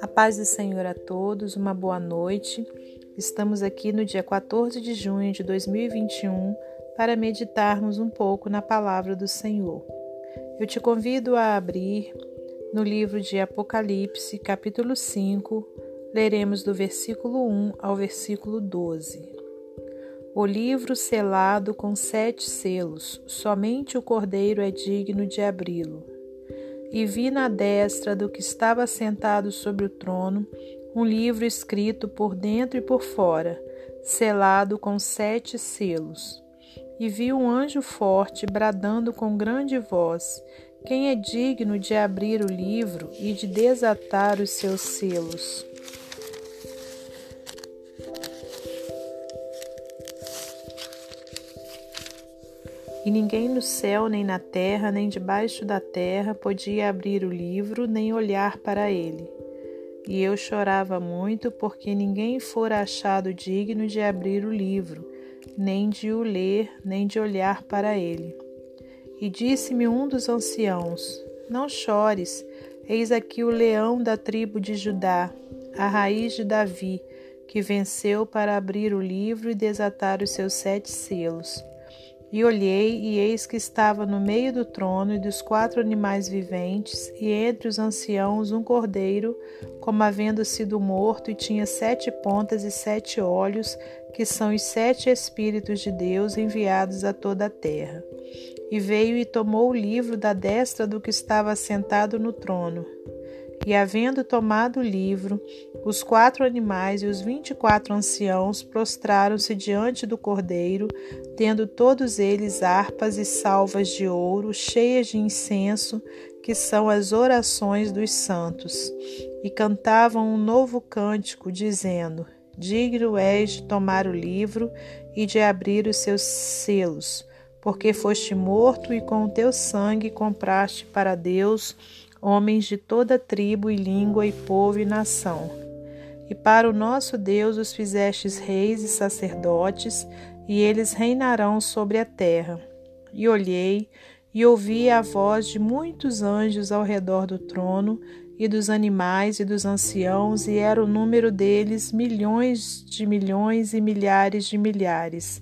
A paz do Senhor a todos, uma boa noite. Estamos aqui no dia 14 de junho de 2021 para meditarmos um pouco na palavra do Senhor. Eu te convido a abrir no livro de Apocalipse, capítulo 5, leremos do versículo 1 ao versículo 12. O livro selado com sete selos, somente o cordeiro é digno de abri-lo e vi na destra do que estava sentado sobre o trono um livro escrito por dentro e por fora, selado com sete selos. E vi um anjo forte bradando com grande voz: Quem é digno de abrir o livro e de desatar os seus selos? E ninguém no céu, nem na terra, nem debaixo da terra podia abrir o livro, nem olhar para ele. E eu chorava muito, porque ninguém fora achado digno de abrir o livro, nem de o ler, nem de olhar para ele. E disse-me um dos anciãos: Não chores, eis aqui o leão da tribo de Judá, a raiz de Davi, que venceu para abrir o livro e desatar os seus sete selos. E olhei, e eis que estava no meio do trono e dos quatro animais viventes, e entre os anciãos um cordeiro, como havendo sido morto, e tinha sete pontas e sete olhos, que são os sete Espíritos de Deus enviados a toda a terra. E veio e tomou o livro da destra do que estava sentado no trono. E havendo tomado o livro, os quatro animais e os vinte e quatro anciãos prostraram-se diante do cordeiro, tendo todos eles harpas e salvas de ouro, cheias de incenso, que são as orações dos santos. E cantavam um novo cântico, dizendo: Digno és de tomar o livro e de abrir os seus selos, porque foste morto e com o teu sangue compraste para Deus homens de toda tribo e língua e povo e nação. E para o nosso Deus os fizestes reis e sacerdotes, e eles reinarão sobre a terra. E olhei e ouvi a voz de muitos anjos ao redor do trono, e dos animais e dos anciãos, e era o número deles milhões de milhões e milhares de milhares,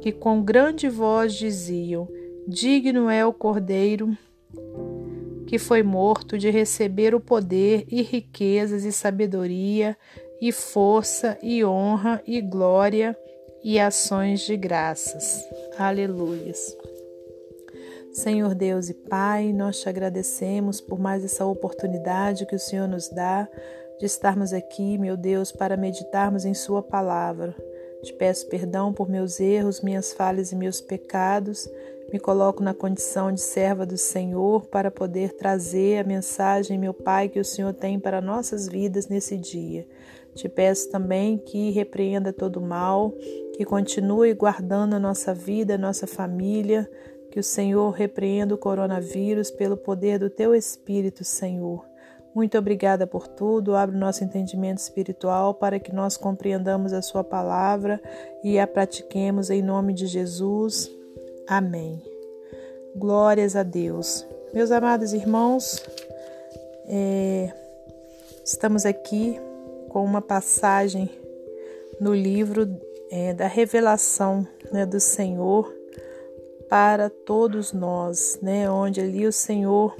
que com grande voz diziam: Digno é o Cordeiro que foi morto de receber o poder e riquezas e sabedoria e força e honra e glória e ações de graças. Aleluias. Senhor Deus e Pai, nós te agradecemos por mais essa oportunidade que o Senhor nos dá de estarmos aqui, meu Deus, para meditarmos em Sua palavra. Te peço perdão por meus erros, minhas falhas e meus pecados me coloco na condição de serva do Senhor para poder trazer a mensagem, meu Pai, que o Senhor tem para nossas vidas nesse dia. Te peço também que repreenda todo mal, que continue guardando a nossa vida, a nossa família, que o Senhor repreenda o coronavírus pelo poder do teu Espírito, Senhor. Muito obrigada por tudo. Abre nosso entendimento espiritual para que nós compreendamos a Sua palavra e a pratiquemos em nome de Jesus. Amém. Glórias a Deus. Meus amados irmãos, é, estamos aqui com uma passagem no livro é, da revelação né, do Senhor para todos nós, né, onde ali o Senhor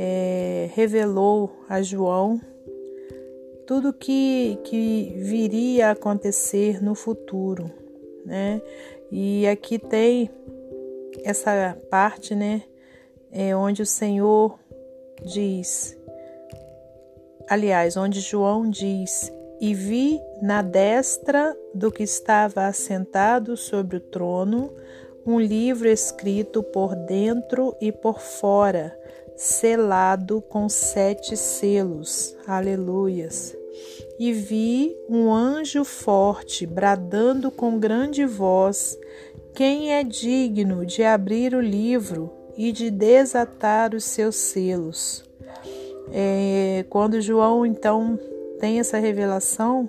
é, revelou a João tudo que, que viria a acontecer no futuro, né? E aqui tem essa parte, né, é onde o Senhor diz, aliás, onde João diz: E vi na destra do que estava assentado sobre o trono um livro escrito por dentro e por fora, selado com sete selos. Aleluias e vi um anjo forte bradando com grande voz: Quem é digno de abrir o livro e de desatar os seus selos? É, quando João então tem essa revelação,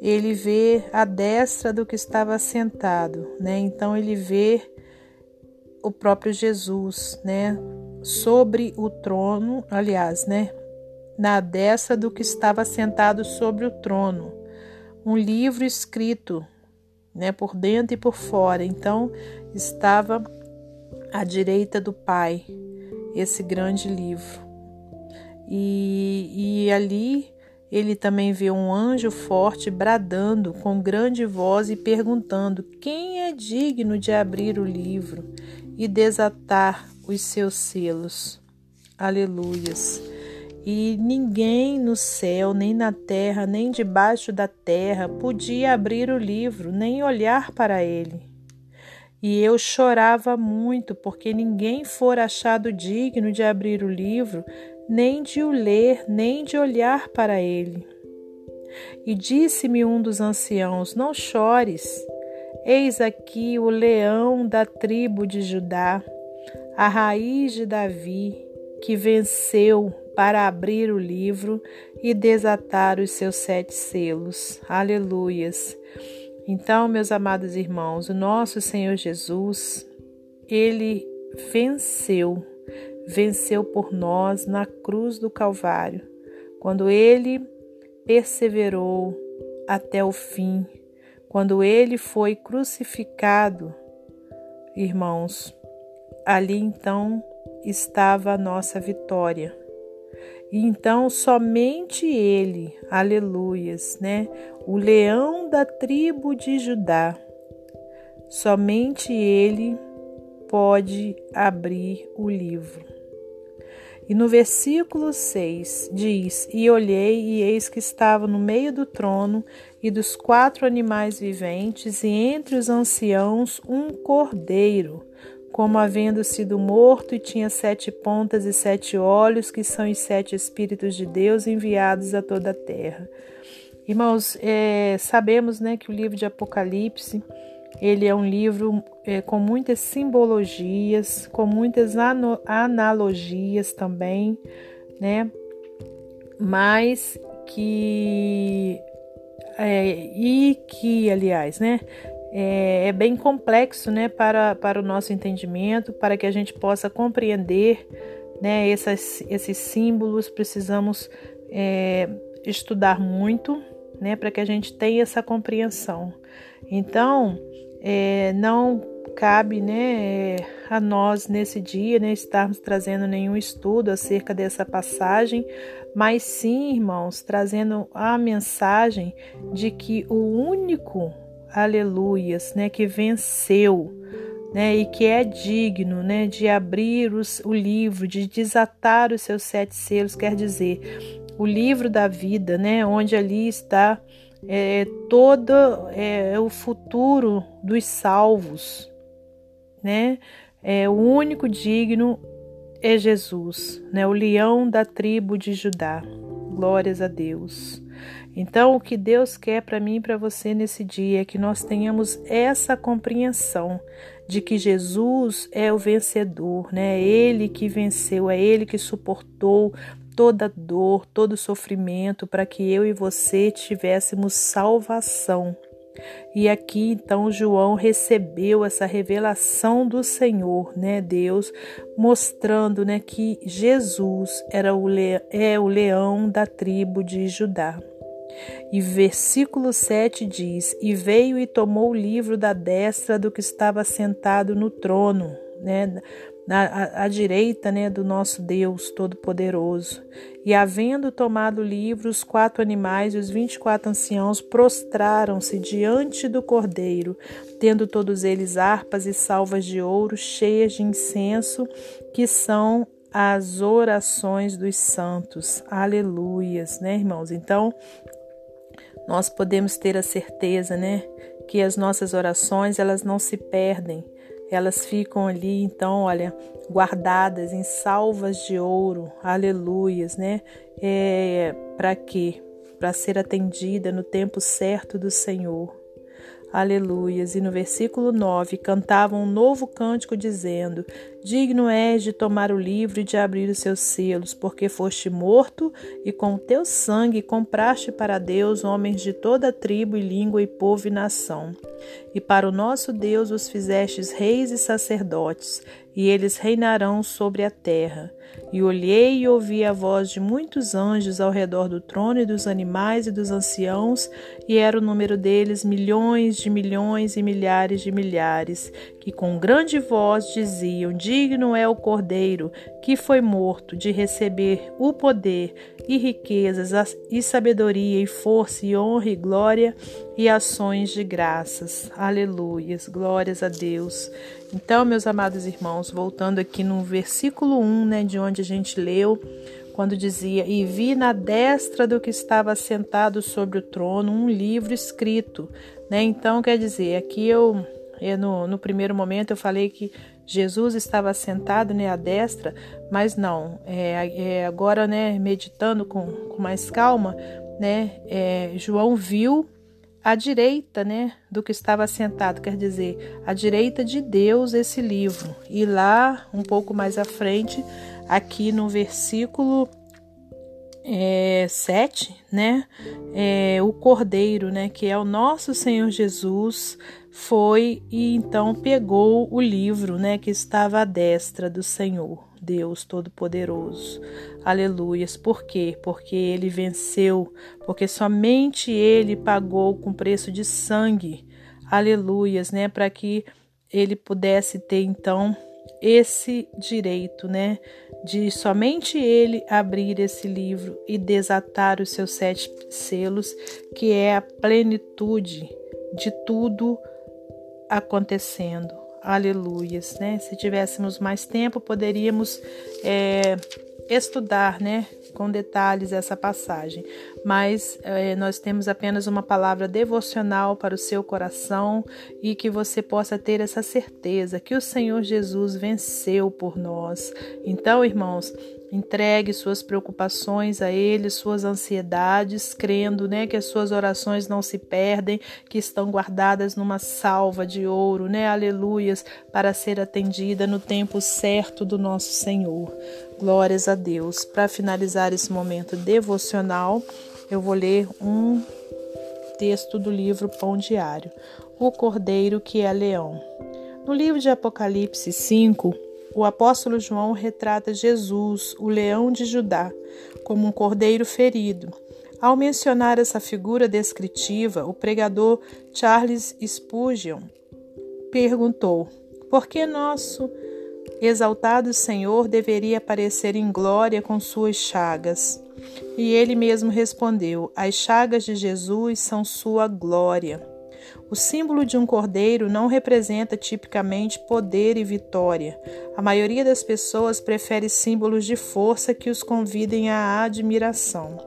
ele vê a destra do que estava sentado, né? Então ele vê o próprio Jesus, né? Sobre o trono, aliás, né? Na destra do que estava sentado sobre o trono. Um livro escrito, né? Por dentro e por fora. Então, estava à direita do Pai, esse grande livro. E, e ali ele também vê um anjo forte bradando com grande voz e perguntando: Quem é digno de abrir o livro e desatar os seus selos? Aleluias. E ninguém no céu, nem na terra, nem debaixo da terra podia abrir o livro, nem olhar para ele. E eu chorava muito, porque ninguém fora achado digno de abrir o livro, nem de o ler, nem de olhar para ele. E disse-me um dos anciãos: Não chores, eis aqui o leão da tribo de Judá, a raiz de Davi, que venceu para abrir o livro e desatar os seus sete selos. Aleluias. Então, meus amados irmãos, o nosso Senhor Jesus, ele venceu venceu por nós na cruz do Calvário, quando ele perseverou até o fim, quando ele foi crucificado, irmãos, ali então estava a nossa vitória. E então somente ele, aleluias, né? O leão da tribo de Judá, somente ele pode abrir o livro. E no versículo 6 diz: E olhei, e eis que estava no meio do trono e dos quatro animais viventes, e entre os anciãos um cordeiro, como havendo sido morto, e tinha sete pontas e sete olhos, que são os sete Espíritos de Deus enviados a toda a terra. Irmãos, é, sabemos né, que o livro de Apocalipse ele é um livro é, com muitas simbologias, com muitas analogias também, né? Mas que é, e que, aliás, né? É, é, bem complexo, né, para, para o nosso entendimento, para que a gente possa compreender, né, essas, esses símbolos. Precisamos é, estudar muito, né, para que a gente tenha essa compreensão. Então, é, não cabe né, a nós nesse dia né, estarmos trazendo nenhum estudo acerca dessa passagem, mas sim, irmãos, trazendo a mensagem de que o único, aleluias, né, que venceu né, e que é digno né, de abrir os, o livro, de desatar os seus sete selos, quer dizer, o livro da vida, né, onde ali está é, todo é, o futuro dos salvos, né? É, o único digno é Jesus, né? O leão da tribo de Judá. Glórias a Deus. Então, o que Deus quer para mim e para você nesse dia é que nós tenhamos essa compreensão de que Jesus é o vencedor, né? É ele que venceu, é ele que suportou toda dor, todo sofrimento, para que eu e você tivéssemos salvação. E aqui então João recebeu essa revelação do Senhor, né, Deus, mostrando, né, que Jesus era o é o leão da tribo de Judá. E versículo 7 diz: E veio e tomou o livro da destra do que estava sentado no trono, né? À, à direita né, do nosso Deus Todo-Poderoso. E, havendo tomado o livro, os quatro animais e os vinte e quatro anciãos prostraram-se diante do Cordeiro, tendo todos eles harpas e salvas de ouro cheias de incenso, que são as orações dos santos. Aleluias, né, irmãos? Então, nós podemos ter a certeza, né, que as nossas orações, elas não se perdem, elas ficam ali, então, olha, guardadas em salvas de ouro, aleluias, né? É, Para quê? Para ser atendida no tempo certo do Senhor. Aleluias. E no versículo 9, cantavam um novo cântico, dizendo: Digno és de tomar o livro e de abrir os seus selos, porque foste morto e com teu sangue compraste para Deus homens de toda tribo e língua e povo e nação. E para o nosso Deus os fizestes reis e sacerdotes, e eles reinarão sobre a terra. E olhei e ouvi a voz de muitos anjos ao redor do trono e dos animais e dos anciãos, e era o número deles milhões de milhões e milhares de milhares, que com grande voz diziam: Digno é o Cordeiro que foi morto de receber o poder e riquezas e sabedoria e força e honra e glória e ações de graças. Aleluias, glórias a Deus. Então, meus amados irmãos, voltando aqui no versículo 1, né, de onde a gente leu, quando dizia: E vi na destra do que estava sentado sobre o trono um livro escrito. Né? Então, quer dizer, aqui eu, eu no, no primeiro momento, eu falei que Jesus estava sentado né, à destra, mas não. É, é, agora, né, meditando com, com mais calma, né, é, João viu à direita, né, do que estava sentado, quer dizer, à direita de Deus esse livro. E lá, um pouco mais à frente, aqui no versículo é, 7, né, é, o Cordeiro, né, que é o nosso Senhor Jesus, foi e então pegou o livro, né, que estava à destra do Senhor. Deus Todo-Poderoso. Aleluias. Por quê? Porque ele venceu, porque somente ele pagou com preço de sangue. Aleluias, né? Para que ele pudesse ter então esse direito, né? De somente ele abrir esse livro e desatar os seus sete selos, que é a plenitude de tudo acontecendo aleluias, né? Se tivéssemos mais tempo, poderíamos é, estudar, né, com detalhes essa passagem. Mas é, nós temos apenas uma palavra devocional para o seu coração e que você possa ter essa certeza que o Senhor Jesus venceu por nós. Então, irmãos, Entregue suas preocupações a Ele, suas ansiedades, crendo né, que as suas orações não se perdem, que estão guardadas numa salva de ouro, né? Aleluias, para ser atendida no tempo certo do nosso Senhor. Glórias a Deus. Para finalizar esse momento devocional, eu vou ler um texto do livro Pão Diário, O Cordeiro que é Leão. No livro de Apocalipse 5, o apóstolo João retrata Jesus, o leão de Judá, como um cordeiro ferido. Ao mencionar essa figura descritiva, o pregador Charles Spurgeon perguntou: por que nosso exaltado Senhor deveria aparecer em glória com suas chagas? E ele mesmo respondeu: As chagas de Jesus são sua glória. O símbolo de um cordeiro não representa tipicamente poder e vitória. A maioria das pessoas prefere símbolos de força que os convidem à admiração.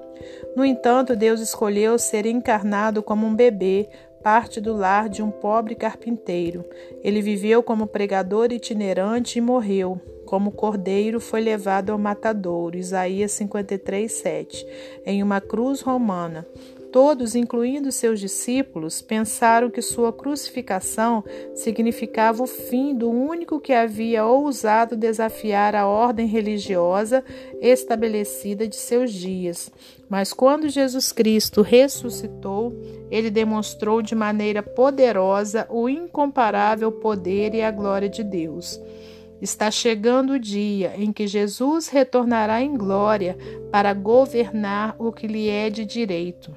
No entanto, Deus escolheu ser encarnado como um bebê, parte do lar de um pobre carpinteiro. Ele viveu como pregador itinerante e morreu. Como cordeiro foi levado ao matadouro, Isaías 53, 7, em uma cruz romana. Todos, incluindo seus discípulos, pensaram que sua crucificação significava o fim do único que havia ousado desafiar a ordem religiosa estabelecida de seus dias. Mas quando Jesus Cristo ressuscitou, ele demonstrou de maneira poderosa o incomparável poder e a glória de Deus. Está chegando o dia em que Jesus retornará em glória para governar o que lhe é de direito.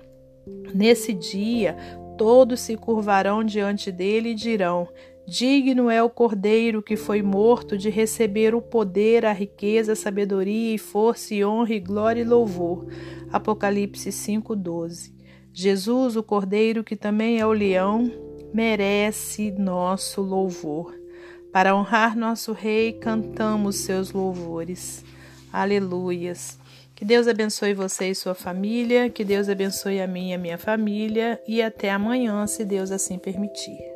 Nesse dia, todos se curvarão diante dele e dirão: Digno é o Cordeiro que foi morto de receber o poder, a riqueza, a sabedoria e força e honra e glória e louvor. Apocalipse 5:12. Jesus, o Cordeiro que também é o leão, merece nosso louvor. Para honrar nosso rei, cantamos seus louvores. Aleluias. Que Deus abençoe você e sua família, que Deus abençoe a mim e a minha família, e até amanhã, se Deus assim permitir.